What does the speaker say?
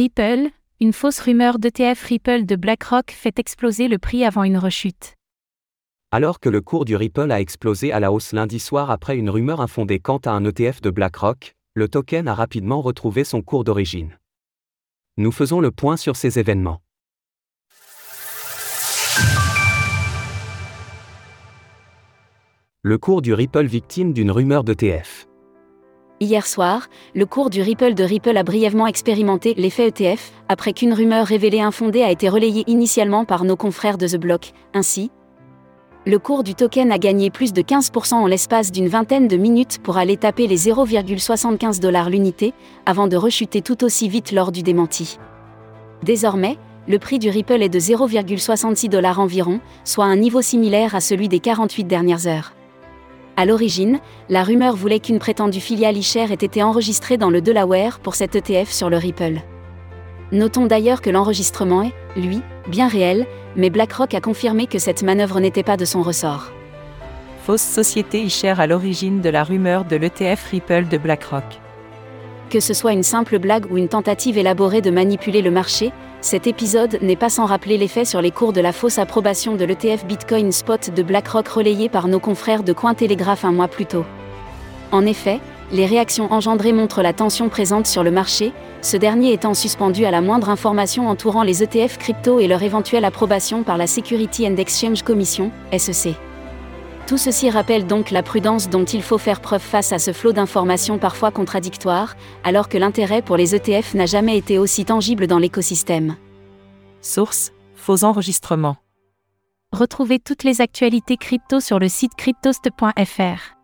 Ripple, une fausse rumeur d'ETF Ripple de BlackRock fait exploser le prix avant une rechute. Alors que le cours du Ripple a explosé à la hausse lundi soir après une rumeur infondée quant à un ETF de BlackRock, le token a rapidement retrouvé son cours d'origine. Nous faisons le point sur ces événements. Le cours du Ripple victime d'une rumeur d'ETF. Hier soir, le cours du Ripple de Ripple a brièvement expérimenté l'effet ETF, après qu'une rumeur révélée infondée a été relayée initialement par nos confrères de The Block. Ainsi, le cours du token a gagné plus de 15% en l'espace d'une vingtaine de minutes pour aller taper les 0,75 dollars l'unité, avant de rechuter tout aussi vite lors du démenti. Désormais, le prix du Ripple est de 0,66 dollars environ, soit un niveau similaire à celui des 48 dernières heures. À l'origine, la rumeur voulait qu'une prétendue filiale iShare ait été enregistrée dans le Delaware pour cet ETF sur le Ripple. Notons d'ailleurs que l'enregistrement est, lui, bien réel, mais BlackRock a confirmé que cette manœuvre n'était pas de son ressort. Fausse société iShare à l'origine de la rumeur de l'ETF Ripple de BlackRock. Que ce soit une simple blague ou une tentative élaborée de manipuler le marché, cet épisode n'est pas sans rappeler l'effet sur les cours de la fausse approbation de l'ETF Bitcoin Spot de BlackRock relayé par nos confrères de Cointelegraph un mois plus tôt. En effet, les réactions engendrées montrent la tension présente sur le marché, ce dernier étant suspendu à la moindre information entourant les ETF crypto et leur éventuelle approbation par la Security and Exchange Commission, SEC. Tout ceci rappelle donc la prudence dont il faut faire preuve face à ce flot d'informations parfois contradictoires, alors que l'intérêt pour les ETF n'a jamais été aussi tangible dans l'écosystème. Source Faux enregistrements. Retrouvez toutes les actualités crypto sur le site cryptost.fr.